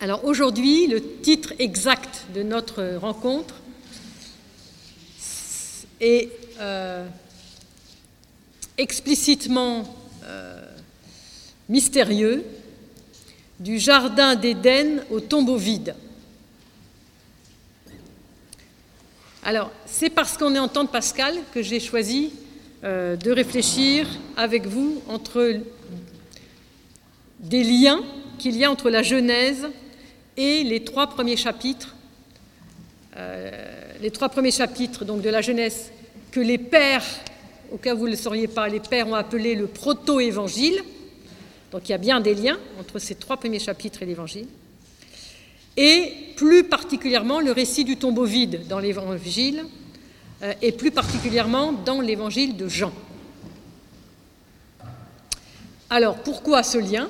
Alors aujourd'hui, le titre exact de notre rencontre est euh, explicitement euh, mystérieux, du jardin d'Éden au tombeau vide. Alors, c'est parce qu'on est en temps de Pascal que j'ai choisi euh, de réfléchir avec vous entre des liens qu'il y a entre la Genèse et les trois premiers chapitres, euh, les trois premiers chapitres donc de la Genèse que les pères, au cas où vous ne le sauriez pas, les pères ont appelé le proto-évangile. Donc il y a bien des liens entre ces trois premiers chapitres et l'évangile. Et plus particulièrement le récit du tombeau vide dans l'évangile, euh, et plus particulièrement dans l'évangile de Jean. Alors pourquoi ce lien?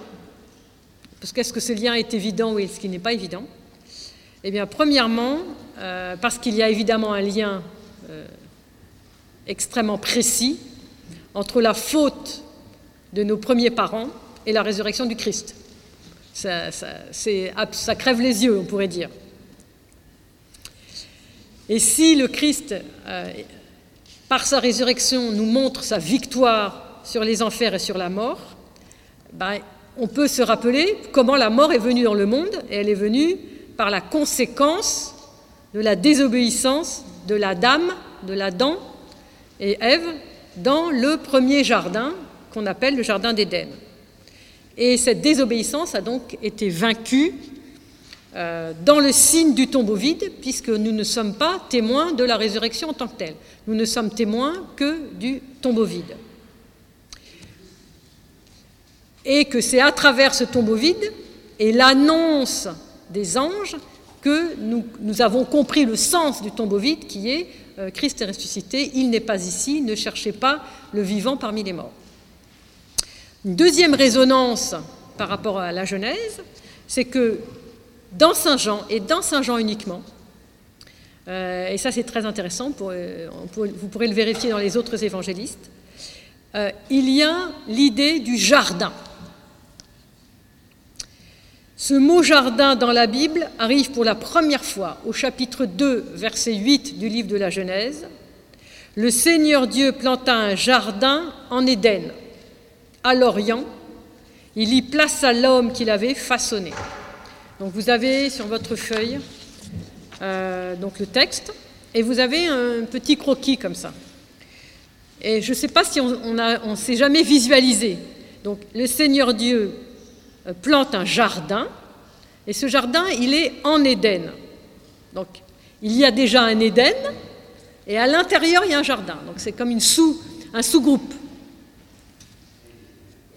Parce qu'est-ce que ce lien est évident ou est-ce qu'il n'est pas évident? Eh bien, premièrement, euh, parce qu'il y a évidemment un lien euh, extrêmement précis entre la faute de nos premiers parents et la résurrection du Christ. Ça, crève les yeux, on pourrait dire. Et si le Christ, euh, par sa résurrection, nous montre sa victoire sur les enfers et sur la mort, ben, on peut se rappeler comment la mort est venue dans le monde, et elle est venue par la conséquence de la désobéissance de la dame, de l'Adam et Ève dans le premier jardin qu'on appelle le jardin d'Éden. Et cette désobéissance a donc été vaincue euh, dans le signe du tombeau vide, puisque nous ne sommes pas témoins de la résurrection en tant que telle. Nous ne sommes témoins que du tombeau vide. Et que c'est à travers ce tombeau vide et l'annonce des anges que nous, avons compris le sens du tombeau vide qui est euh, Christ est ressuscité, il n'est pas ici, ne cherchez pas le vivant parmi les morts. Une deuxième résonance par rapport à la Genèse, c'est que dans Saint Jean, et dans Saint Jean uniquement, euh, et ça c'est très intéressant, euh, vous pourrez le vérifier dans les autres évangélistes, il y a l'idée du jardin. Ce mot jardin dans la Bible arrive pour la première fois au chapitre 2, verset 8 du livre de la Genèse. Le Seigneur Dieu planta un jardin en Éden, à l'Orient. Il y plaça l'homme qu'il avait façonné. Donc vous avez sur votre feuille euh, donc le texte et vous avez un petit croquis comme ça. Et je ne sais pas si on on s'est jamais visualisé. Donc le Seigneur Dieu plante un jardin, et ce jardin, il est en Éden. Donc, il y a déjà un Éden, et à l'intérieur, il y a un jardin. Donc, c'est comme sous, un sous-groupe.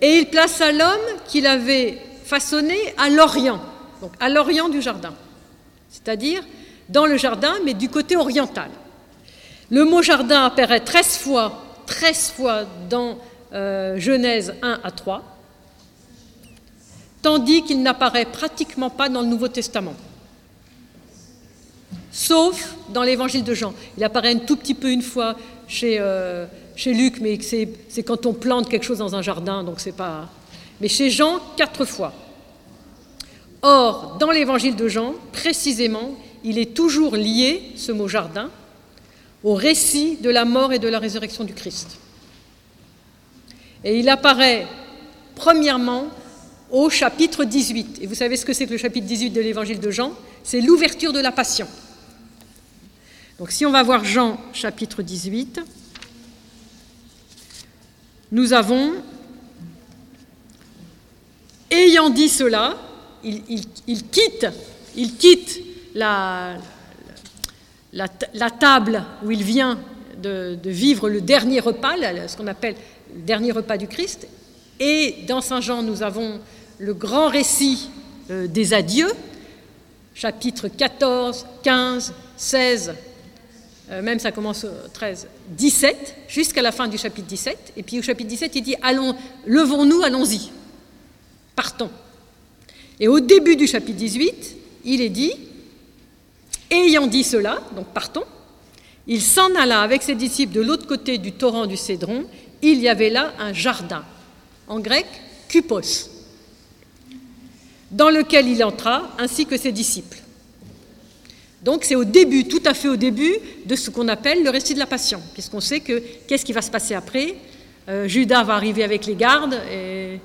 Et il plaça l'homme qu'il avait façonné à l'orient, donc à l'orient du jardin, c'est-à-dire dans le jardin, mais du côté oriental. Le mot jardin apparaît 13 fois, 13 fois dans euh, Genèse 1 à 3 tandis qu'il n'apparaît pratiquement pas dans le Nouveau Testament, sauf dans l'Évangile de Jean. Il apparaît un tout petit peu une fois chez, euh, Luc, mais c'est quand on plante quelque chose dans un jardin, donc c'est pas. Mais chez Jean, quatre fois. Or, dans l'Évangile de Jean, précisément, il est toujours lié, ce mot jardin, au récit de la mort et de la résurrection du Christ. Et il apparaît premièrement au chapitre 18. Et vous savez ce que c'est que le chapitre 18 de l'évangile de Jean? C'est l'ouverture de la passion. Donc si on va voir Jean chapitre 18, nous avons, ayant dit cela, il, quitte, il quitte la, table où il vient de, de vivre le dernier repas, ce qu'on appelle le dernier repas du Christ, et dans Saint Jean, nous avons le grand récit euh, des adieux, chapitres 14, 15, 16, même ça commence au 13, 17, jusqu'à la fin du chapitre 17. Et puis au chapitre 17, il dit Allons, levons-nous, allons-y, partons. Et au début du chapitre 18, il est dit Ayant dit cela, donc partons, il s'en alla avec ses disciples de l'autre côté du torrent du Cédron. Il y avait là un jardin. En grec, kupos. Dans lequel il entra, ainsi que ses disciples. Donc c'est au début, tout à fait au début, de ce qu'on appelle le récit de la Passion, puisqu'on sait que qu'est-ce qui va se passer après euh, Judas va arriver avec les gardes. Et,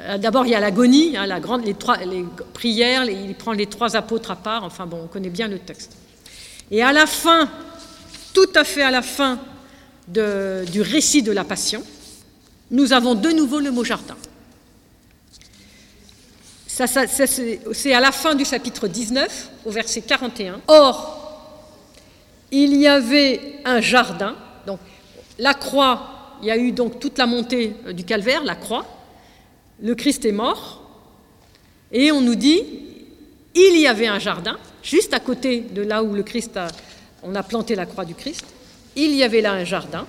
euh, D'abord, il y a l'agonie, hein, la grande, les, trois, les prières, il prend les trois apôtres à part, enfin bon, on connaît bien le texte. Et à la fin, tout à fait à la fin du récit de la Passion, nous avons de nouveau le mot jardin. C'est à la fin du chapitre 19, au verset 41. Or, il y avait un jardin, donc la croix, il y a eu donc toute la montée du calvaire, la croix, le Christ est mort, et on nous dit, il y avait un jardin, juste à côté de là où le Christ a, on a planté la croix du Christ, il y avait là un jardin,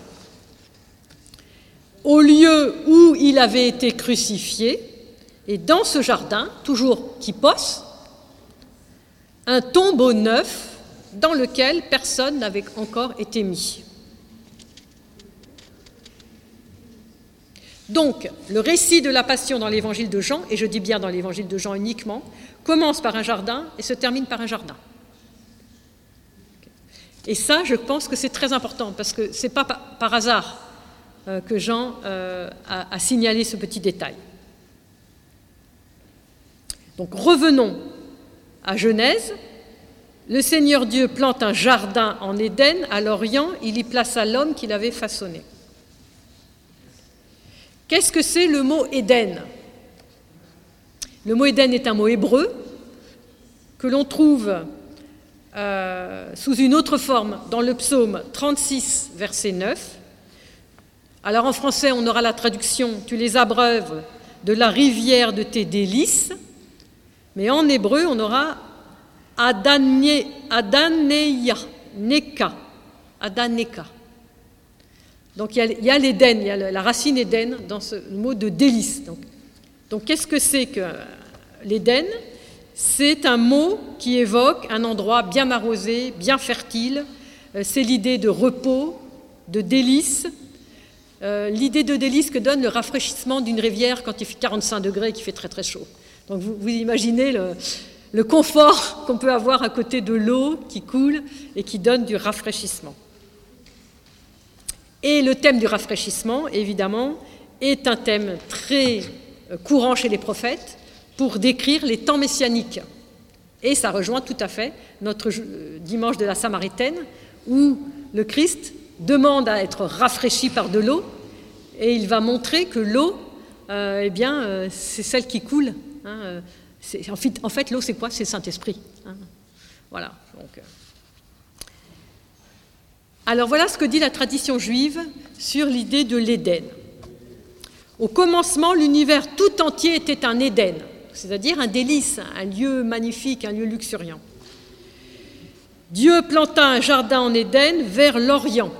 au lieu où il avait été crucifié, et dans ce jardin, toujours qui posse, un tombeau neuf dans lequel personne n'avait encore été mis. Donc, le récit de la passion dans l'évangile de Jean, et je dis bien dans l'évangile de Jean uniquement, commence par un jardin et se termine par un jardin. Et ça, je pense que c'est très important, parce que ce n'est pas par hasard euh, que Jean euh, a signalé ce petit détail. Revenons à Genèse. Le Seigneur Dieu plante un jardin en Éden, à l'Orient, il y plaça l'homme qu'il avait façonné. Qu'est-ce que c'est le mot Éden? Le mot Éden est un mot hébreu que l'on trouve euh, sous une autre forme dans le psaume 36, verset 9. Alors en français, on aura la traduction Tu les abreuves de la rivière de tes délices. Mais en hébreu, on aura Adaneya, Neka. Donc il y a, l'Éden, il y a la racine Éden dans ce mot de délice. Donc, qu'est-ce que c'est que l'Éden? C'est un mot qui évoque un endroit bien arrosé, bien fertile. Euh, c'est l'idée de repos, de délice. Euh, l'idée de délice que donne le rafraîchissement d'une rivière quand il fait 45 degrés et qu'il fait très très chaud. Donc vous, imaginez le, confort qu'on peut avoir à côté de l'eau qui coule et qui donne du rafraîchissement. Et le thème du rafraîchissement, évidemment, est un thème très euh, courant chez les prophètes pour décrire les temps messianiques. Et ça rejoint tout à fait notre euh, dimanche de la Samaritaine, où le Christ demande à être rafraîchi par de l'eau, et il va montrer que l'eau, euh, eh bien, c'est celle qui coule. Hein, en fait, en fait l'eau, c'est quoi? C'est Saint-Esprit. Hein. Voilà. Donc, alors voilà ce que dit la tradition juive sur l'idée de l'Éden. Au commencement, l'univers tout entier était un Éden, c'est-à-dire un délice, un lieu magnifique, un lieu luxuriant. Dieu planta un jardin en Éden vers l'Orient.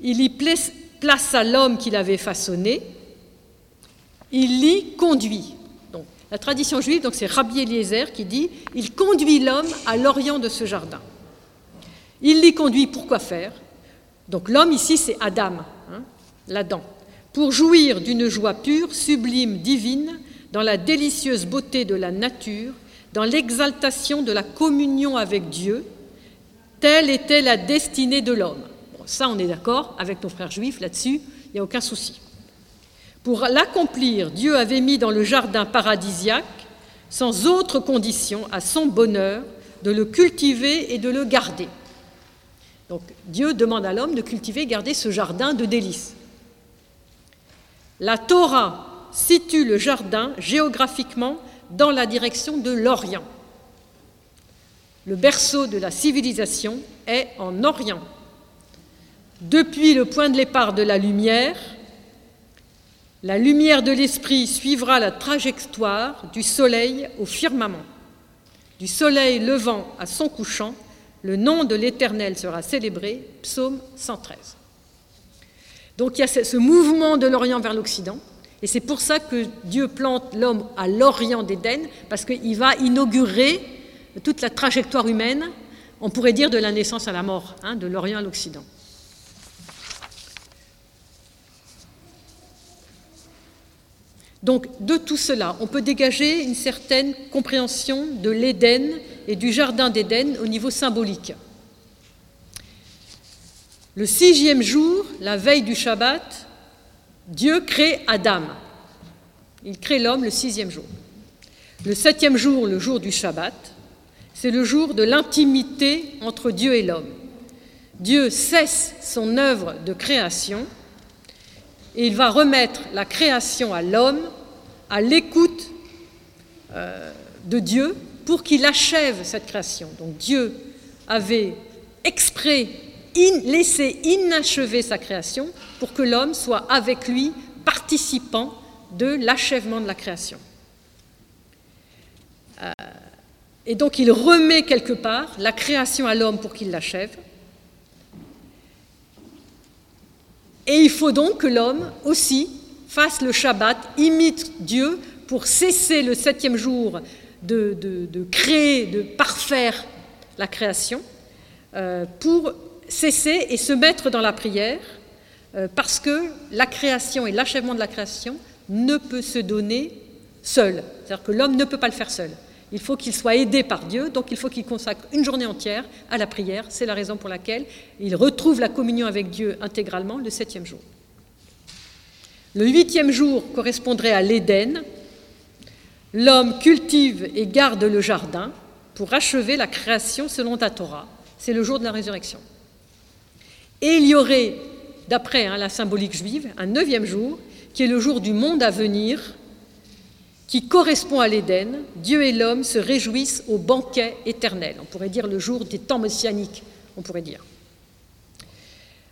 Il y plaça l'homme qu'il avait façonné. Il l'y conduit. La tradition juive, donc c'est Rabbi Eliezer qui dit il conduit l'homme à l'orient de ce jardin. Il l'y conduit pour quoi faire? Donc l'homme ici, c'est Adam, hein, l'Adam, pour jouir d'une joie pure, sublime, divine, dans la délicieuse beauté de la nature, dans l'exaltation de la communion avec Dieu. Telle était la destinée de l'homme. Bon, ça, on est d'accord avec nos frères juifs là-dessus, il n'y a aucun souci. Pour l'accomplir, Dieu avait mis dans le jardin paradisiaque, sans autre condition, à son bonheur, de le cultiver et de le garder. Donc Dieu demande à l'homme de cultiver et garder ce jardin de délices. La Torah situe le jardin géographiquement dans la direction de l'Orient. Le berceau de la civilisation est en Orient. Depuis le point de départ de la lumière, la lumière de l'esprit suivra la trajectoire du soleil au firmament, du soleil levant à son couchant le nom de l'Éternel sera célébré, psaume 113. Donc il y a ce mouvement de l'Orient vers l'Occident, et c'est pour ça que Dieu plante l'homme à l'Orient d'Éden, parce qu'il va inaugurer toute la trajectoire humaine, on pourrait dire de la naissance à la mort, hein, de l'Orient à l'Occident. Donc de tout cela, on peut dégager une certaine compréhension de l'Éden et du Jardin d'Éden au niveau symbolique. Le sixième jour, la veille du Shabbat, Dieu crée Adam. Il crée l'homme le sixième jour. Le septième jour, le jour du Shabbat, c'est le jour de l'intimité entre Dieu et l'homme. Dieu cesse son œuvre de création et il va remettre la création à l'homme à l'écoute euh, de Dieu pour qu'il achève cette création. Donc Dieu avait exprès laissé inachever sa création pour que l'homme soit avec lui participant de l'achèvement de la création. Euh, et donc il remet quelque part la création à l'homme pour qu'il l'achève. Et il faut donc que l'homme aussi fasse le Shabbat, imite Dieu pour cesser le septième jour de, créer, de parfaire la création, euh, pour cesser et se mettre dans la prière, euh, parce que la création et l'achèvement de la création ne peut se donner seul. C'est-à-dire que l'homme ne peut pas le faire seul. Il faut qu'il soit aidé par Dieu, donc il faut qu'il consacre une journée entière à la prière. C'est la raison pour laquelle il retrouve la communion avec Dieu intégralement le septième jour. Le huitième jour correspondrait à l'Éden. L'homme cultive et garde le jardin pour achever la création selon ta Torah. C'est le jour de la résurrection. Et il y aurait, d'après hein, la symbolique juive, un neuvième jour qui est le jour du monde à venir, qui correspond à l'Éden, Dieu et l'homme se réjouissent au banquet éternel. On pourrait dire le jour des temps messianiques, on pourrait dire.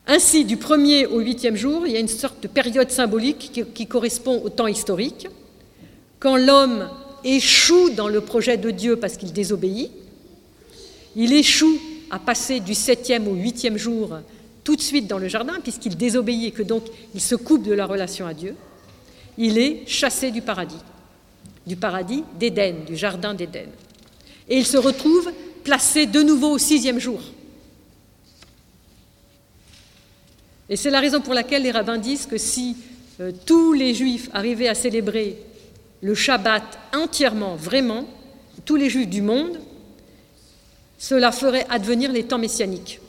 Ainsi, du premier au huitième jour, il y a une sorte de période symbolique qui, correspond au temps historique. Quand l'homme échoue dans le projet de Dieu parce qu'il désobéit, il échoue à passer du septième au huitième jour tout de suite dans le jardin, puisqu'il désobéit et que donc il se coupe de la relation à Dieu, il est chassé du paradis du paradis d'Éden, du jardin d'Éden. Et il se retrouve placé de nouveau au sixième jour. Et c'est la raison pour laquelle les rabbins disent que si euh, tous les juifs arrivaient à célébrer le Shabbat entièrement, vraiment, tous les juifs du monde, cela ferait advenir les temps messianiques.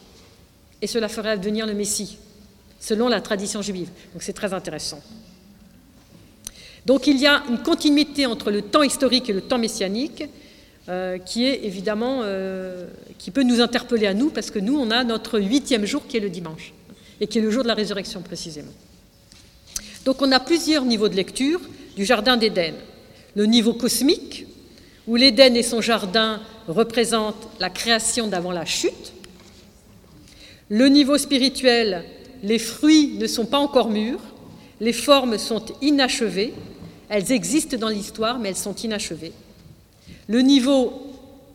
Et cela ferait advenir le Messie, selon la tradition juive. Donc c'est très intéressant. Donc il y a une continuité entre le temps historique et le temps messianique euh, qui est évidemment, euh, qui peut nous interpeller à nous parce que nous, on a notre huitième jour qui est le dimanche et qui est le jour de la résurrection précisément. Donc on a plusieurs niveaux de lecture du Jardin d'Éden. Le niveau cosmique, où l'Éden et son jardin représentent la création d'avant la chute. Le niveau spirituel, les fruits ne sont pas encore mûrs, les formes sont inachevées, elles existent dans l'histoire, mais elles sont inachevées. Le niveau,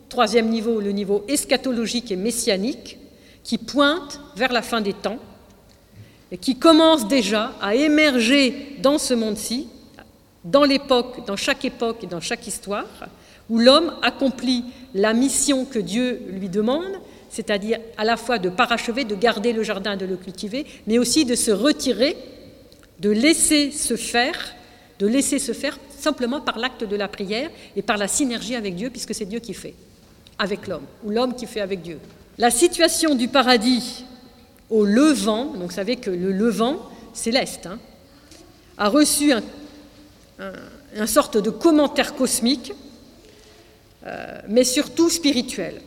troisième niveau, le niveau eschatologique et messianique, qui pointe vers la fin des temps qui commence déjà à émerger dans ce monde-ci, dans l'époque, dans chaque époque et dans chaque histoire, où l'homme accomplit la mission que Dieu lui demande, c'est-à-dire à la fois de parachever, de garder le jardin, de le cultiver, mais aussi de se retirer, de laisser se faire de laisser se faire simplement par l'acte de la prière et par la synergie avec Dieu, puisque c'est Dieu qui fait avec l'homme, ou l'homme qui fait avec Dieu. La situation du paradis au levant, donc vous savez que le levant céleste hein, a reçu un, sorte de commentaire cosmique, euh, mais surtout spirituel.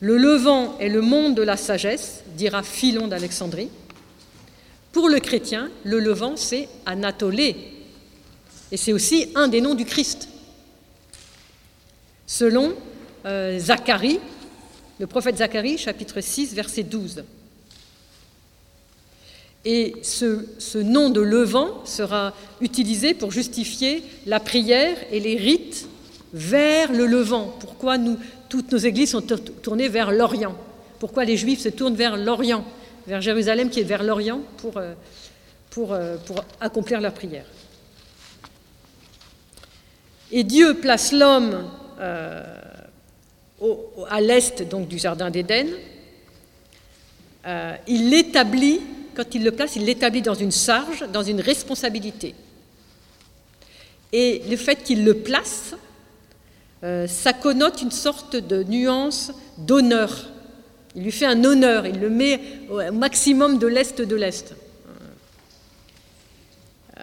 Le levant est le monde de la sagesse, dira Philon d'Alexandrie. Pour le chrétien, le levant, c'est Anatolée, et c'est aussi un des noms du Christ. Selon euh, Zacharie, le prophète Zacharie, chapitre 6, verset 12. Et ce, nom de levant sera utilisé pour justifier la prière et les rites vers le levant. Pourquoi nous, toutes nos églises sont tournées vers l'Orient? Pourquoi les Juifs se tournent vers l'Orient, vers Jérusalem qui est vers l'Orient pour, euh, pour, euh, pour accomplir leur prière? Et Dieu place l'homme euh, à l'est du jardin d'Éden. Il l'établit, quand il le place, il l'établit dans une charge, dans une responsabilité. Et le fait qu'il le place, euh, ça connote une sorte de nuance d'honneur. Il lui fait un honneur, il le met au maximum de l'Est de l'Est. Euh,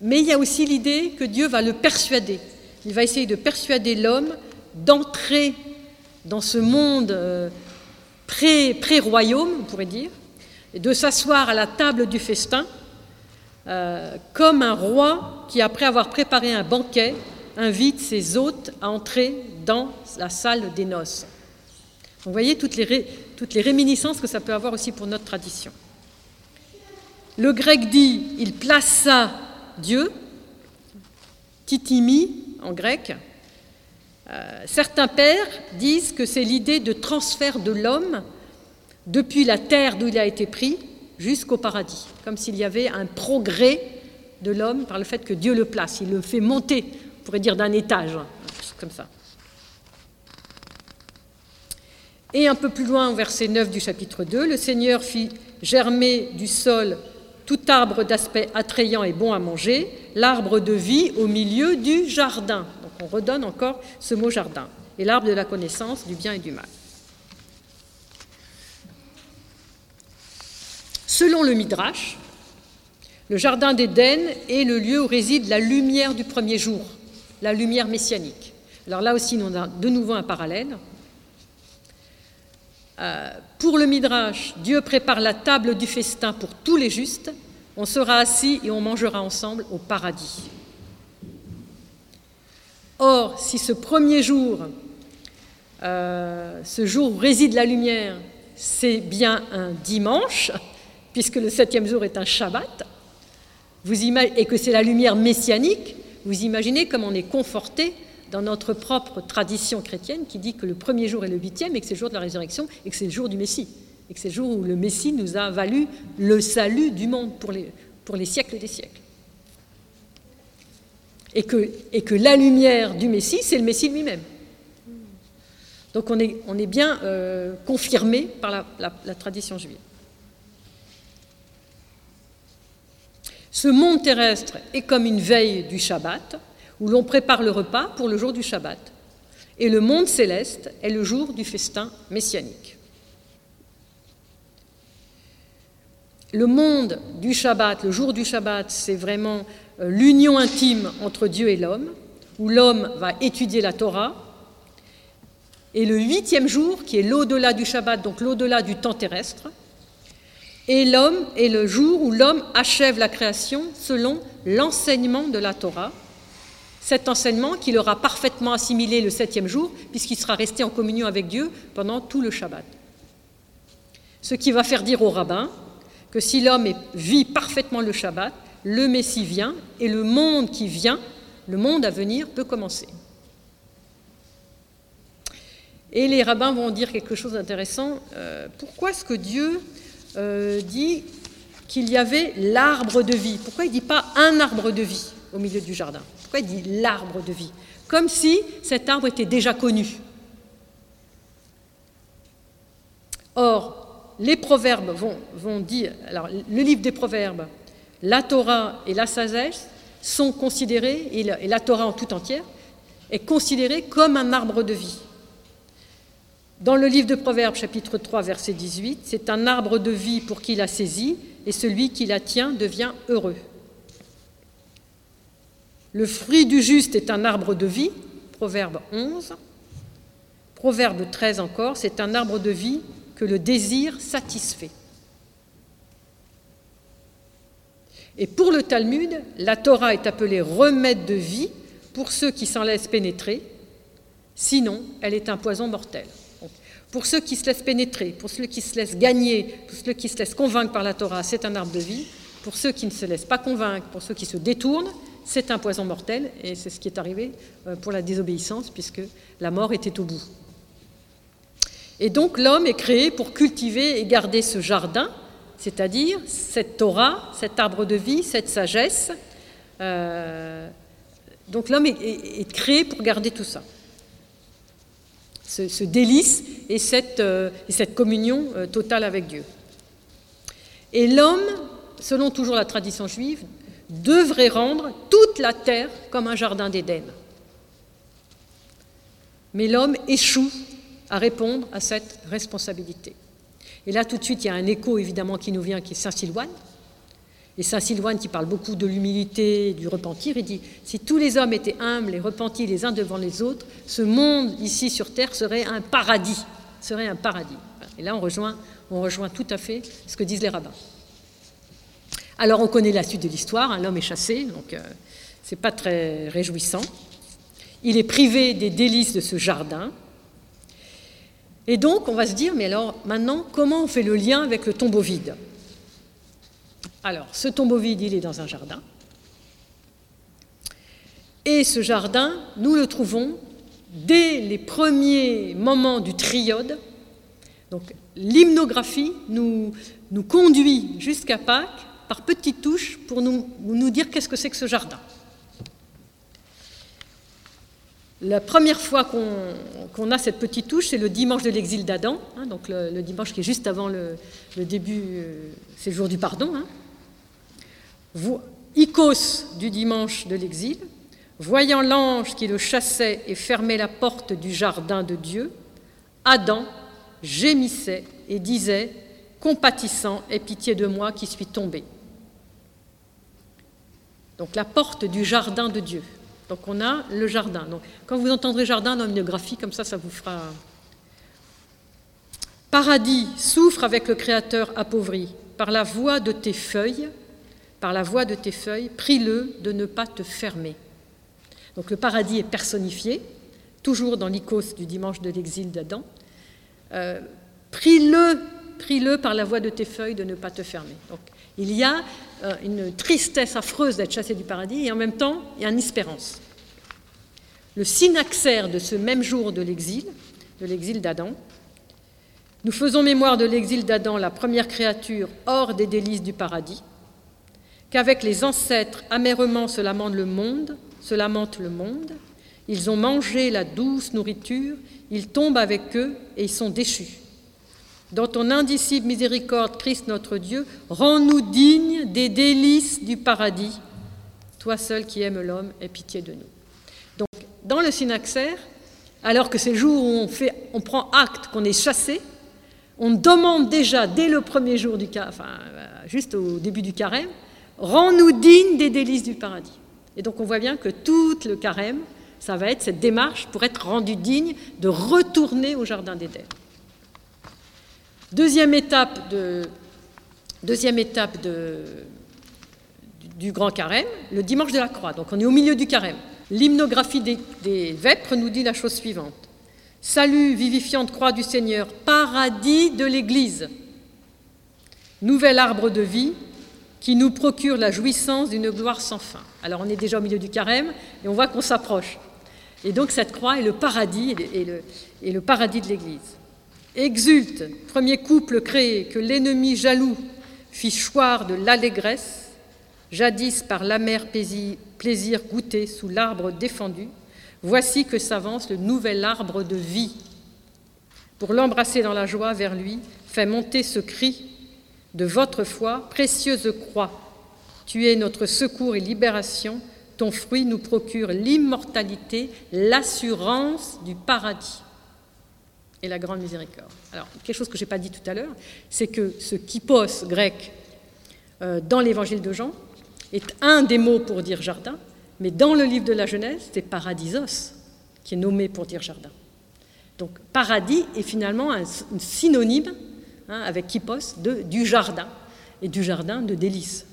mais il y a aussi l'idée que Dieu va le persuader. Il va essayer de persuader l'homme d'entrer dans ce monde euh, pré-royaume, on pourrait dire, de s'asseoir à la table du festin euh, comme un roi qui, après avoir préparé un banquet, invite ses hôtes à entrer dans la salle des noces. Vous voyez toutes les, toutes les réminiscences que ça peut avoir aussi pour notre tradition. Le grec dit il plaça Dieu, titimi en grec. Euh, certains pères disent que c'est l'idée de transfert de l'homme depuis la terre d'où il a été pris jusqu'au paradis, comme s'il y avait un progrès de l'homme par le fait que Dieu le place, il le fait monter, on pourrait dire d'un étage, hein, comme ça. Et un peu plus loin, au verset 9 du chapitre 2, le Seigneur fit germer du sol tout arbre d'aspect attrayant et bon à manger, l'arbre de vie au milieu du jardin. Donc on redonne encore ce mot jardin. Et l'arbre de la connaissance du bien et du mal. Selon le Midrash, le jardin d'Éden est le lieu où réside la lumière du premier jour, la lumière messianique. Alors là aussi, on a de nouveau un parallèle. Euh, pour le Midrash, Dieu prépare la table du festin pour tous les justes. On sera assis et on mangera ensemble au paradis. Or, si ce premier jour, euh, ce jour où réside la lumière, c'est bien un dimanche, puisque le septième jour est un Shabbat, et que c'est la lumière messianique, vous imaginez comme on est conforté dans notre propre tradition chrétienne qui dit que le premier jour est le huitième et que c'est le jour de la résurrection et que c'est le jour du Messie. Et que c'est le jour où le Messie nous a valu le salut du monde pour les, pour les siècles des siècles. Et que, la lumière du Messie, c'est le Messie lui-même. Donc on est, on est bien euh, confirmé par la tradition juive. Ce monde terrestre est comme une veille du Shabbat, où l'on prépare le repas pour le jour du Shabbat. Et le monde céleste est le jour du festin messianique. Le monde du Shabbat, le jour du Shabbat, c'est vraiment euh, l'union intime entre Dieu et l'homme, où l'homme va étudier la Torah. Et le huitième jour, qui est l'au-delà du Shabbat, donc l'au-delà du temps terrestre, et l'homme est le jour où l'homme achève la création selon l'enseignement de la Torah, cet enseignement qu'il aura parfaitement assimilé le septième jour, puisqu'il sera resté en communion avec Dieu pendant tout le Shabbat. Ce qui va faire dire au rabbin que si l'homme vit parfaitement le Shabbat, le Messie vient et le monde qui vient, le monde à venir, peut commencer. Et les rabbins vont dire quelque chose d'intéressant. Euh, pourquoi est-ce que Dieu euh, dit qu'il y avait l'arbre de vie. Pourquoi il ne dit pas un arbre de vie au milieu du jardin? Pourquoi il dit l'arbre de vie? Comme si cet arbre était déjà connu. Or, les proverbes vont, dire, alors le livre des proverbes, la Torah et la sagesse sont considérés, et la Torah en tout entière, est considérée comme un arbre de vie. Dans le livre de Proverbes, chapitre 3, verset 18, c'est un arbre de vie pour qui la saisit, et celui qui la tient devient heureux. Le fruit du juste est un arbre de vie, Proverbe 11. Proverbe 13 encore, c'est un arbre de vie que le désir satisfait. Et pour le Talmud, la Torah est appelée remède de vie pour ceux qui s'en laissent pénétrer, sinon elle est un poison mortel. Pour ceux qui se laissent pénétrer, pour ceux qui se laissent gagner, pour ceux qui se laissent convaincre par la Torah, c'est un arbre de vie. Pour ceux qui ne se laissent pas convaincre, pour ceux qui se détournent, c'est un poison mortel. Et c'est ce qui est arrivé euh, pour la désobéissance, puisque la mort était au bout. Et donc l'homme est créé pour cultiver et garder ce jardin, c'est-à-dire cette Torah, cet arbre de vie, cette sagesse. Euh, donc l'homme est créé pour garder tout ça ce, délice et cette, euh, et cette communion euh, totale avec Dieu. Et l'homme, selon toujours la tradition juive, devrait rendre toute la terre comme un jardin d'Éden. Mais l'homme échoue à répondre à cette responsabilité. Et là, tout de suite, il y a un écho évidemment qui nous vient, qui est Saint Silouane. Et Saint Silouane, qui parle beaucoup de l'humilité, du repentir, il dit si tous les hommes étaient humbles et repentis les uns devant les autres, ce monde ici sur terre serait un paradis, serait un paradis. Et là, on rejoint, on rejoint tout à fait ce que disent les rabbins. Alors, on connaît la suite de l'histoire. Hein, l'homme est chassé, donc euh, c'est pas très réjouissant. Il est privé des délices de ce jardin. Et donc, on va se dire, mais alors maintenant, comment on fait le lien avec le tombeau vide? Alors, ce tombeau vide, il est dans un jardin. Et ce jardin, nous le trouvons dès les premiers moments du triode. Donc, l'hymnographie nous, conduit jusqu'à Pâques par petites touches pour nous, nous dire qu'est-ce que c'est que ce jardin. La première fois qu'on a cette petite touche, c'est le dimanche de l'exil d'Adam, hein, donc le, dimanche qui est juste avant le, début, euh, c'est le jour du pardon. Hein. Icos du dimanche de l'exil, voyant l'ange qui le chassait et fermait la porte du jardin de Dieu, Adam gémissait et disait, compatissant, aie pitié de moi qui suis tombé. Donc la porte du jardin de Dieu. Donc on a le jardin. Donc, quand vous entendrez jardin dans une graphie, comme ça, ça vous fera. Paradis souffre avec le Créateur appauvri. Par la voix de tes feuilles, par la voix de tes feuilles, prie-le de ne pas te fermer. Donc le paradis est personnifié, toujours dans l'icos du dimanche de l'exil d'Adam. Euh, prie-le, prie-le par la voix de tes feuilles de ne pas te fermer. Donc il y a euh, une tristesse affreuse d'être chassé du paradis et en même temps, il y a une espérance. Le synaxaire de ce même jour de l'exil, de l'exil d'Adam, nous faisons mémoire de l'exil d'Adam, la première créature hors des délices du paradis, qu'avec les ancêtres amèrement se lamente le monde, se lamente le monde, ils ont mangé la douce nourriture, ils tombent avec eux et ils sont déchus. Dans ton indicible miséricorde, Christ notre Dieu, rends-nous dignes des délices du paradis. Toi seul qui aimes l'homme, aie pitié de nous. Donc, dans le synaxaire, alors que c'est le jour où on, fait, on prend acte qu'on est chassé, on demande déjà dès le premier jour du carême, enfin, euh, juste au début du carême, rends-nous dignes des délices du paradis. Et donc on voit bien que tout le carême, ça va être cette démarche pour être rendu digne de retourner au jardin d'Éden. Deuxième étape, deuxième étape du grand carême, le dimanche de la croix. Donc on est au milieu du carême. L'hymnographie des, des vêpres nous dit la chose suivante. Salut, vivifiante croix du Seigneur, paradis de l'Église, nouvel arbre de vie qui nous procure la jouissance d'une gloire sans fin. Alors on est déjà au milieu du carême et on voit qu'on s'approche. Et donc cette croix est le paradis et le, paradis de l'Église. Exulte, premier couple créé, que l'ennemi jaloux fit choir de l'allégresse, jadis par l'amer plaisir goûté sous l'arbre défendu, voici que s'avance le nouvel arbre de vie. Pour l'embrasser dans la joie vers lui, fait monter ce cri de votre foi, précieuse croix. Tu es notre secours et libération, ton fruit nous procure l'immortalité, l'assurance du paradis et la grande miséricorde. Alors, quelque chose que je n'ai pas dit tout à l'heure, c'est que ce kypos grec euh, dans l'évangile de Jean est un des mots pour dire jardin, mais dans le livre de la Genèse, c'est paradisos qui est nommé pour dire jardin. Donc, paradis est finalement un, synonyme, hein, avec kypos, de, du jardin, et du jardin de délices.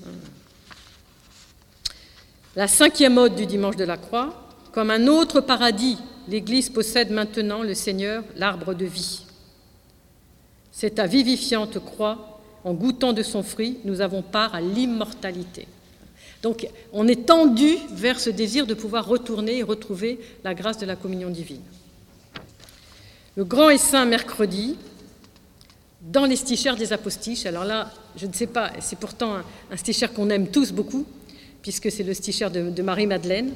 La cinquième ode du dimanche de la croix, comme un autre paradis l'Église possède maintenant le Seigneur, l'arbre de vie. C'est ta vivifiante croix, en goûtant de son fruit, nous avons part à l'immortalité. Donc on est tendu vers ce désir de pouvoir retourner et retrouver la grâce de la communion divine. Le grand et saint mercredi, dans les stichères des apostiches, alors là, je ne sais pas, c'est pourtant un, stichère qu'on aime tous beaucoup, puisque c'est le stichère de Marie-Madeleine,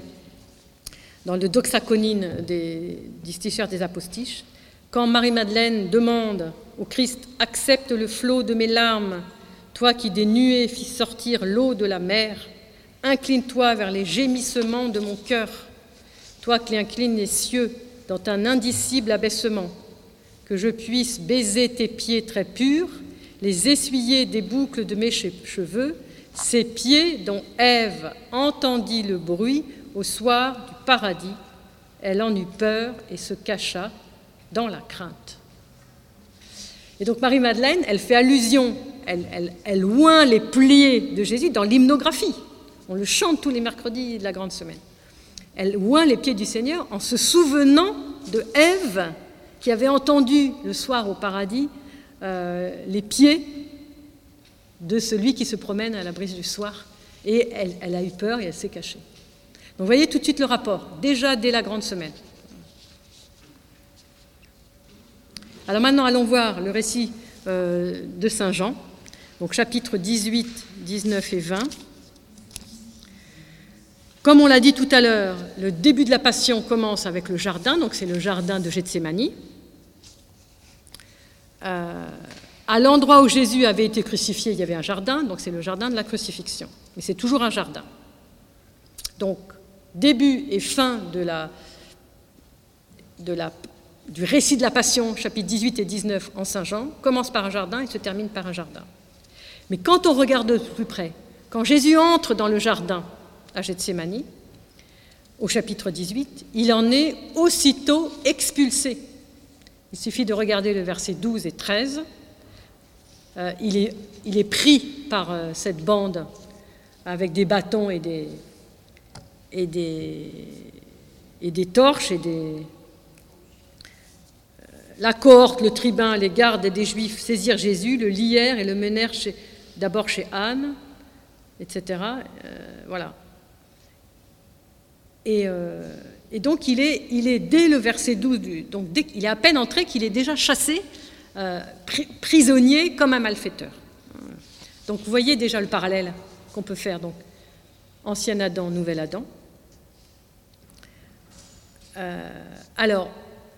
dans le doxaconine des, du des apostiches, quand Marie-Madeleine demande au Christ Accepte le flot de mes larmes, toi qui des nuées fis sortir l'eau de la mer, Incline-toi vers les gémissements de mon cœur, toi qui inclines les cieux dans un indicible abaissement, que je puisse baiser tes pieds très purs, les essuyer des boucles de mes cheveux, ces pieds dont Ève entendit le bruit au soir du paradis. Elle en eut peur et se cacha dans la crainte. Et donc Marie-Madeleine, elle fait allusion, elle, oint les pliés de Jésus dans l'hymnographie. On le chante tous les mercredis de la grande semaine. Elle oint les pieds du Seigneur en se souvenant de Ève qui avait entendu le soir au paradis euh, les pieds de celui qui se promène à la brise du soir. Et elle, a eu peur et elle s'est cachée. Donc vous voyez tout de suite le rapport, déjà dès la grande semaine. Alors maintenant, allons voir le récit euh, de Saint Jean, donc chapitre 18, 19 et 20. Comme on l'a dit tout à l'heure, le début de la passion commence avec le jardin, donc c'est le jardin de Gethsémanie. Euh, à l'endroit où Jésus avait été crucifié, il y avait un jardin, donc c'est le jardin de la crucifixion. Mais c'est toujours un jardin. Donc, début et fin du récit de la Passion, chapitres 18 et 19 en Saint Jean, commence par un jardin et se termine par un jardin. Mais quand on regarde de plus près, quand Jésus entre dans le jardin à Gethsémanie, au chapitre 18, il en est aussitôt expulsé. Il suffit de regarder le verset 12 et 13. Euh, il, est, pris par euh, cette bande avec des bâtons et des, et et torches et des, la cohorte, le tribun, les gardes des Juifs saisirent Jésus, le lièrent et le menèrent d'abord chez Anne, etc. Euh, voilà. Et, euh, et, donc il est, dès le verset 12, du, donc dès, il est à peine entré qu'il est déjà chassé, euh, prisonnier comme un malfaiteur. Donc vous voyez déjà le parallèle qu'on peut faire. Donc ancien Adam, nouvel Adam. Euh, alors,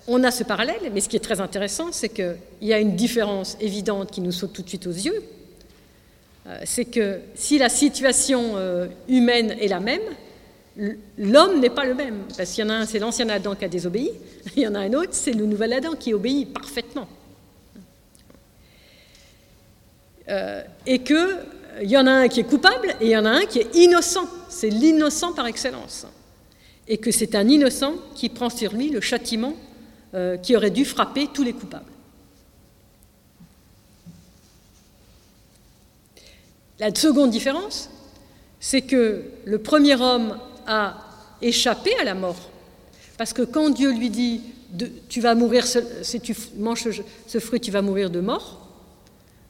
on a ce parallèle, mais ce qui est très intéressant, c'est qu'il y a une différence évidente qui nous saute tout de suite aux yeux. Euh, c'est que si la situation humaine est la même, l'homme n'est pas le même. Parce qu'il y en a un, c'est l'ancien Adam qui a désobéi, il y en a un autre, c'est le nouvel Adam qui obéit parfaitement. Euh, et qu'il y en a un qui est coupable et il y en a un qui est innocent. C'est l'innocent par excellence. Et que c'est un innocent qui prend sur lui le châtiment euh, qui aurait dû frapper tous les coupables. La seconde différence, c'est que le premier homme a échappé à la mort. Parce que quand Dieu lui dit tu vas mourir, si tu manges ce fruit, tu vas mourir de mort,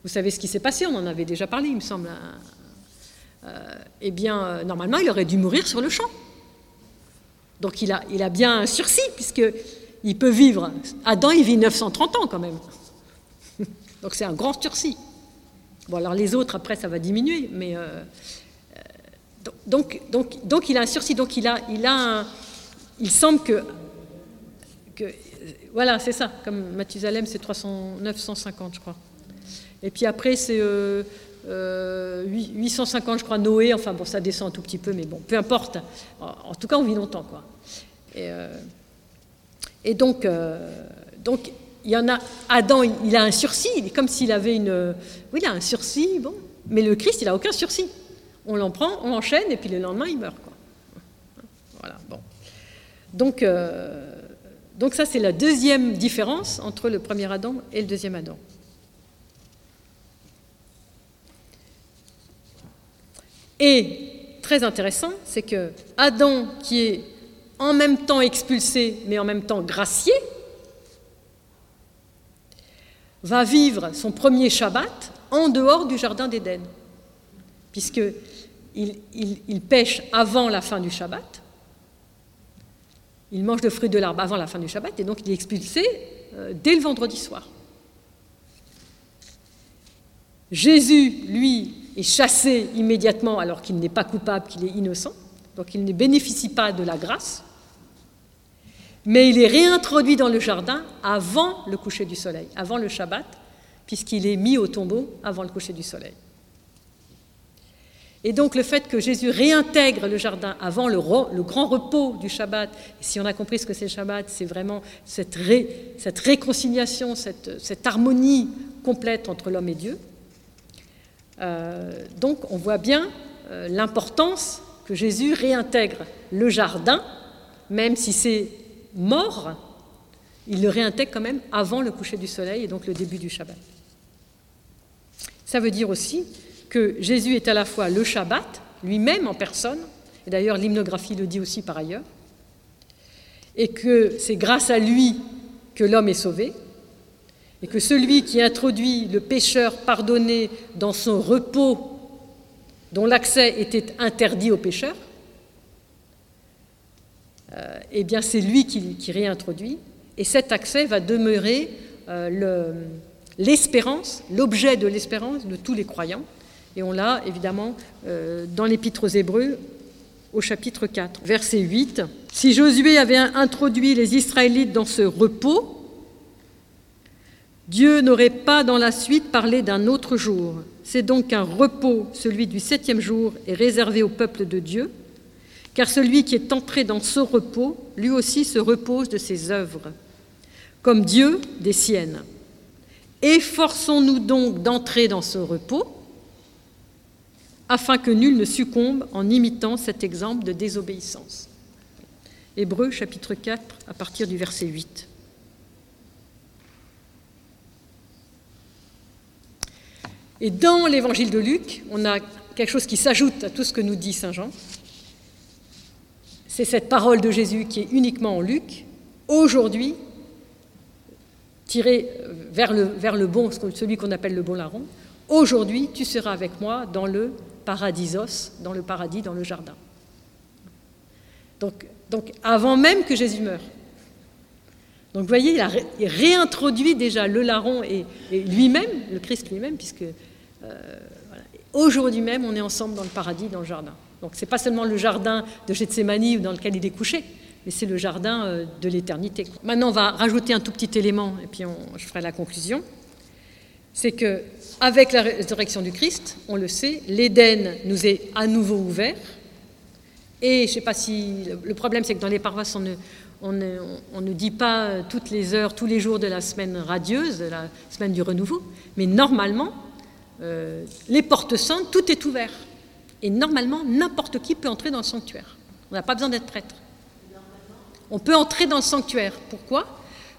vous savez ce qui s'est passé, on en avait déjà parlé, il me semble. Hein. Euh, eh bien, euh, normalement, il aurait dû mourir sur le champ. Donc il a, bien un sursis, puisque il peut vivre. Adam, il vit 930 ans quand même. Donc c'est un grand sursis. Bon, alors les autres, après, ça va diminuer, mais. Euh, donc, donc, donc, il a un sursis, donc il a, il a un, Il semble que. que voilà, c'est ça, comme Mathusalem, c'est 300, 950, je crois. Et puis après, c'est. Euh, 850, je crois, Noé, enfin bon, ça descend un tout petit peu, mais bon, peu importe. En, tout cas, on vit longtemps, quoi. Et, euh, donc, euh, donc il y en a, Adam, il a un sursis, il est comme s'il avait une. Oui, il a un sursis, bon. Mais le Christ, il n'a aucun sursis. On l'en prend, on l'enchaîne, et puis le lendemain, il meurt. Voilà, bon. Donc, euh, donc ça, c'est la deuxième différence entre le premier Adam et le deuxième Adam. Et très intéressant, c'est que Adam, qui est en même temps expulsé, mais en même temps gracié, va vivre son premier Shabbat en dehors du jardin d'Éden, puisqu'il il, pêche avant la fin du Shabbat, il mange le fruit de l'arbre avant la fin du Shabbat, et donc il est expulsé euh, dès le vendredi soir. Jésus, lui, est chassé immédiatement alors qu'il n'est pas coupable, qu'il est innocent donc il ne bénéficie pas de la grâce, mais il est réintroduit dans le jardin avant le coucher du soleil, avant le Shabbat, puisqu'il est mis au tombeau avant le coucher du soleil. Et donc le fait que Jésus réintègre le jardin avant le, grand repos du Shabbat, si on a compris ce que c'est le Shabbat, c'est vraiment cette, réconciliation, cette, harmonie complète entre l'homme et Dieu. Euh, donc on voit bien euh, l'importance que Jésus réintègre le jardin, même si c'est mort, il le réintègre quand même avant le coucher du soleil et donc le début du Shabbat. Ça veut dire aussi que Jésus est à la fois le Shabbat, lui-même en personne, et d'ailleurs l'hymnographie le dit aussi par ailleurs, et que c'est grâce à lui que l'homme est sauvé, et que celui qui introduit le pécheur pardonné dans son repos, dont l'accès était interdit aux pécheurs, euh, eh bien c'est lui qui, réintroduit, et cet accès va demeurer euh, l'espérance, l'objet de l'espérance de tous les croyants, et on l'a évidemment euh, dans l'Épître aux Hébreux au chapitre 4, verset 8. Si Josué avait introduit les Israélites dans ce repos, Dieu n'aurait pas dans la suite parlé d'un autre jour. C'est donc un repos, celui du septième jour, est réservé au peuple de Dieu, car celui qui est entré dans ce repos, lui aussi se repose de ses œuvres, comme Dieu des siennes. Efforçons-nous donc d'entrer dans ce repos, afin que nul ne succombe en imitant cet exemple de désobéissance. Hébreu chapitre 4 à partir du verset 8. Et dans l'évangile de Luc, on a quelque chose qui s'ajoute à tout ce que nous dit Saint Jean. C'est cette parole de Jésus qui est uniquement en Luc. Aujourd'hui, tirée vers le, vers le bon, celui qu'on appelle le bon larron, aujourd'hui tu seras avec moi dans le paradisos, dans le paradis, dans le jardin. Donc, avant même que Jésus meure. Donc vous voyez, il, réintroduit déjà le larron et, lui-même, le Christ lui-même, puisque euh, aujourd'hui même, on est ensemble dans le paradis, dans le jardin. Donc ce n'est pas seulement le jardin de Gethsemane dans lequel il est couché, mais c'est le jardin euh, de l'éternité. Maintenant, on va rajouter un tout petit élément, et puis je ferai la conclusion. C'est que avec la résurrection du Christ, on le sait, l'Éden nous est à nouveau ouvert. Et je ne sais pas si. Le problème, c'est que dans les paroisses, on ne, dit pas toutes les heures, tous les jours de la semaine radieuse, de la semaine du renouveau. Mais normalement, euh, les portes saintes, tout est ouvert. Et normalement, n'importe qui peut entrer dans le sanctuaire. On n'a pas besoin d'être prêtre. On peut entrer dans le sanctuaire. Pourquoi?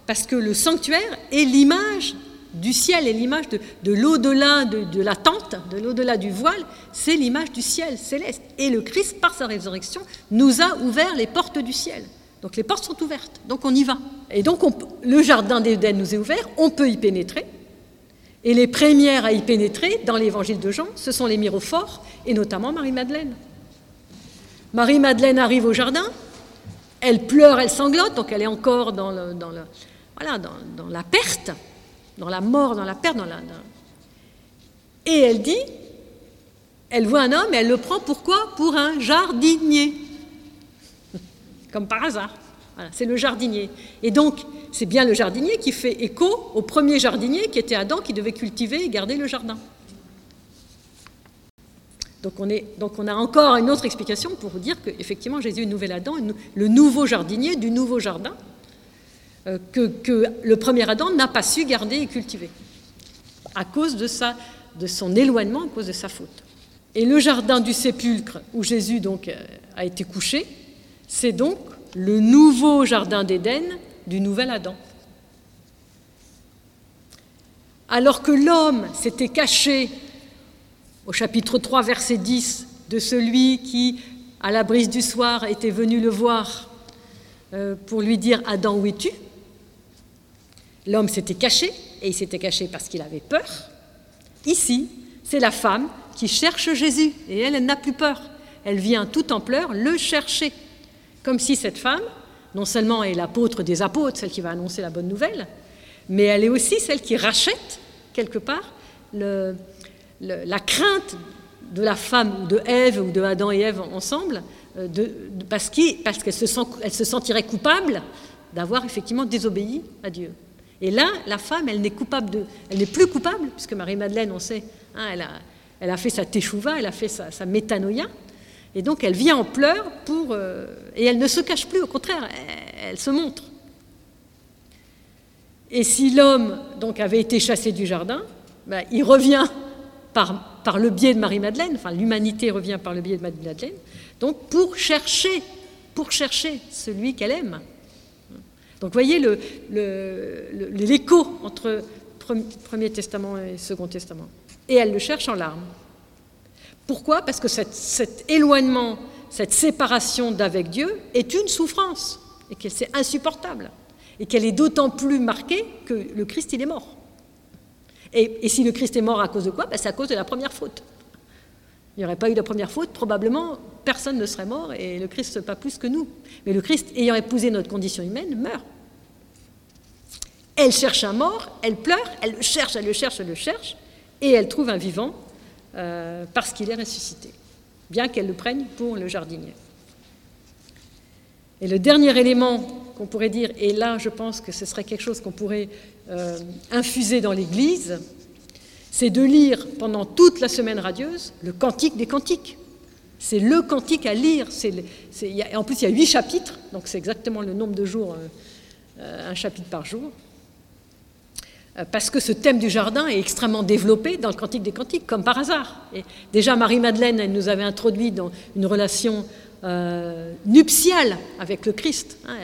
Parce que le sanctuaire est l'image du ciel et l'image de, l'au-delà de, la tente, de l'au-delà du voile, c'est l'image du ciel céleste. Et le Christ, par sa résurrection, nous a ouvert les portes du ciel. Donc les portes sont ouvertes, donc on y va. Et donc le jardin d'Éden nous est ouvert, on peut y pénétrer. Et les premières à y pénétrer, dans l'évangile de Jean, ce sont les mirophores, et notamment Marie-Madeleine. Marie-Madeleine arrive au jardin, elle pleure, elle sanglote, donc elle est encore dans, la perte dans la mort, dans la perte, dans la. Et elle dit, elle voit un homme et elle le prend pourquoi? Pour un jardinier. Comme par hasard. Voilà, c'est le jardinier. Et donc, c'est bien le jardinier qui fait écho au premier jardinier qui était Adam, qui devait cultiver et garder le jardin. Donc on, a encore une autre explication pour dire qu'effectivement Jésus est nouvel Adam, le nouveau jardinier du nouveau jardin, euh, que, le premier Adam n'a pas su garder et cultiver, à cause de, de son éloignement, à cause de sa faute. Et le jardin du sépulcre où Jésus donc euh, a été couché, c'est donc le nouveau jardin d'Éden du nouvel Adam. Alors que l'homme s'était caché au chapitre 3, verset 10, de celui qui, à la brise du soir, était venu le voir euh, pour lui dire Adam, où es-tu? L'homme s'était caché, et il s'était caché parce qu'il avait peur. Ici, c'est la femme qui cherche Jésus, et elle, elle n'a plus peur. Elle vient tout en pleurs le chercher, comme si cette femme, non seulement est l'apôtre des apôtres, celle qui va annoncer la bonne nouvelle, mais elle est aussi celle qui rachète, quelque part, la crainte de la femme, ou de Ève, ou de Adam et Ève ensemble, euh, parce qu'elle se, se sentirait coupable d'avoir effectivement désobéi à Dieu. Et là, la femme, elle n'est plus coupable, puisque Marie-Madeleine, on sait, hein, elle, a, fait sa teshuva, elle a fait sa, métanoïa, et donc elle vient en pleurs pour... euh, et elle ne se cache plus, au contraire, elle, elle se montre. Et si l'homme donc avait été chassé du jardin, ben, il revient par, par le biais de Marie-Madeleine, enfin l'humanité revient par le biais de Marie-Madeleine, donc pour chercher, pour chercher celui qu'elle aime. Donc voyez l'écho le, entre Premier Testament et Second Testament. Et elle le cherche en larmes. Pourquoi? Parce que cet éloignement, cette séparation d'avec Dieu est une souffrance et que c'est insupportable et qu'elle est d'autant plus marquée que le Christ, il est mort. Et, si le Christ est mort à cause de quoi? Ben, C'est à cause de la première faute. Il n'y aurait pas eu de première faute, probablement personne ne serait mort et le Christ pas plus que nous. Mais le Christ, ayant épousé notre condition humaine, meurt. Elle cherche un mort, elle pleure, elle le cherche, elle le cherche, elle le cherche, et elle trouve un vivant euh, parce qu'il est ressuscité, bien qu'elle le prenne pour le jardinier. Et le dernier élément qu'on pourrait dire, et là je pense que ce serait quelque chose qu'on pourrait euh, infuser dans l'Église, c'est de lire pendant toute la semaine radieuse le Cantique des Cantiques. C'est le cantique à lire. En plus, il y a huit chapitres, donc c'est exactement le nombre de jours, euh, un chapitre par jour. Euh, parce que ce thème du jardin est extrêmement développé dans le Cantique des Cantiques, comme par hasard. Déjà, Marie-Madeleine, nous avait introduit dans une relation euh, nuptiale avec le Christ. Hein,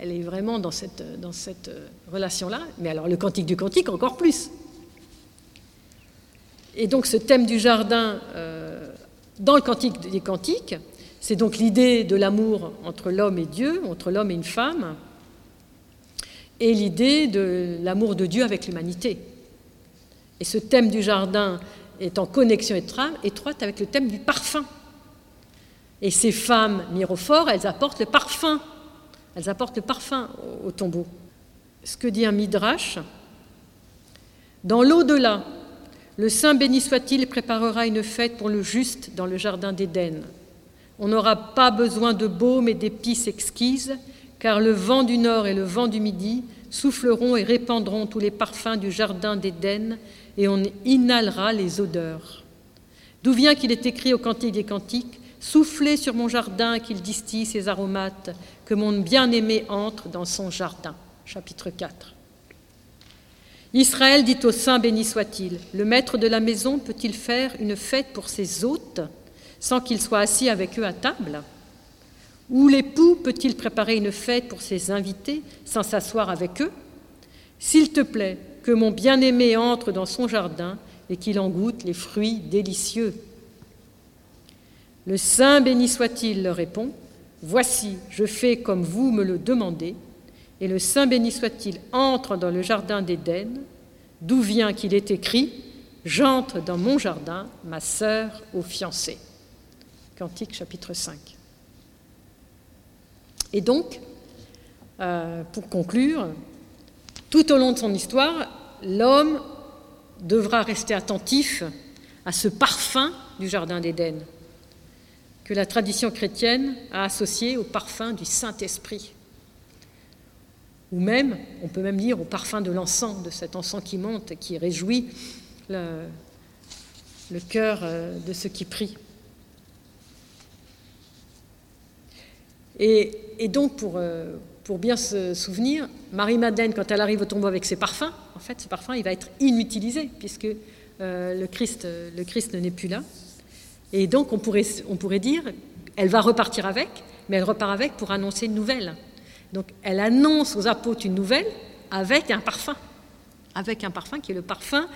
elle, est vraiment dans cette, dans cette relation-là. Mais alors, le Cantique du Cantique, encore plus. Et donc, ce thème du jardin, euh, dans le Cantique des Cantiques, c'est donc l'idée de l'amour entre l'homme et Dieu, entre l'homme et une femme, et l'idée de l'amour de Dieu avec l'humanité. Et ce thème du jardin est en connexion étroite avec le thème du parfum. Et ces femmes mirophores, elles apportent le parfum. Elles apportent le parfum au, tombeau. Ce que dit un midrash, dans l'au-delà, le Saint béni soit-il préparera une fête pour le juste dans le jardin d'Éden. On n'aura pas besoin de baume et d'épices exquises, car le vent du nord et le vent du midi souffleront et répandront tous les parfums du jardin d'Éden, et on inhalera les odeurs. D'où vient qu'il est écrit au Cantique des Cantiques Soufflez sur mon jardin qu'il distille ses aromates, que mon bien-aimé entre dans son jardin. Chapitre 4. Israël dit au Saint béni soit-il Le maître de la maison peut-il faire une fête pour ses hôtes sans qu'il soit assis avec eux à table? Ou l'époux peut-il préparer une fête pour ses invités sans s'asseoir avec eux? S'il te plaît, que mon bien-aimé entre dans son jardin et qu'il en goûte les fruits délicieux. Le Saint béni soit-il leur répond Voici, je fais comme vous me le demandez et le Saint béni soit-il entre dans le jardin d'Éden, d'où vient qu'il est écrit J'entre dans mon jardin, ma sœur au fiancé. Cantique chapitre 5. Et donc, euh, pour conclure, tout au long de son histoire, l'homme devra rester attentif à ce parfum du jardin d'Éden que la tradition chrétienne a associé au parfum du Saint-Esprit ou même, on peut même dire au parfum de l'encens, de cet encens qui monte et qui réjouit le, cœur euh, de ceux qui prient. Et, donc, pour, euh, pour, bien se souvenir, Marie-Madeleine, quand elle arrive au tombeau avec ses parfums, en fait, ce parfum, il va être inutilisé, puisque euh, le, Christ, le Christ n'est plus là. Et donc, on pourrait, on pourrait dire, elle va repartir avec, mais elle repart avec pour annoncer une nouvelle. Donc elle annonce aux apôtres une nouvelle avec un parfum, avec un parfum qui est le parfum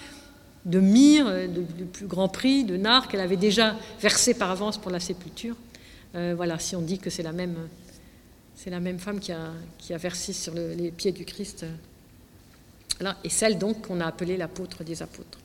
de myrrhe, de plus grand prix, de nard qu'elle avait déjà versé par avance pour la sépulture. Euh, voilà, si on dit que c'est la même, femme qui a, versé sur le, les pieds du Christ. Voilà, et celle donc qu'on a appelée l'apôtre des apôtres.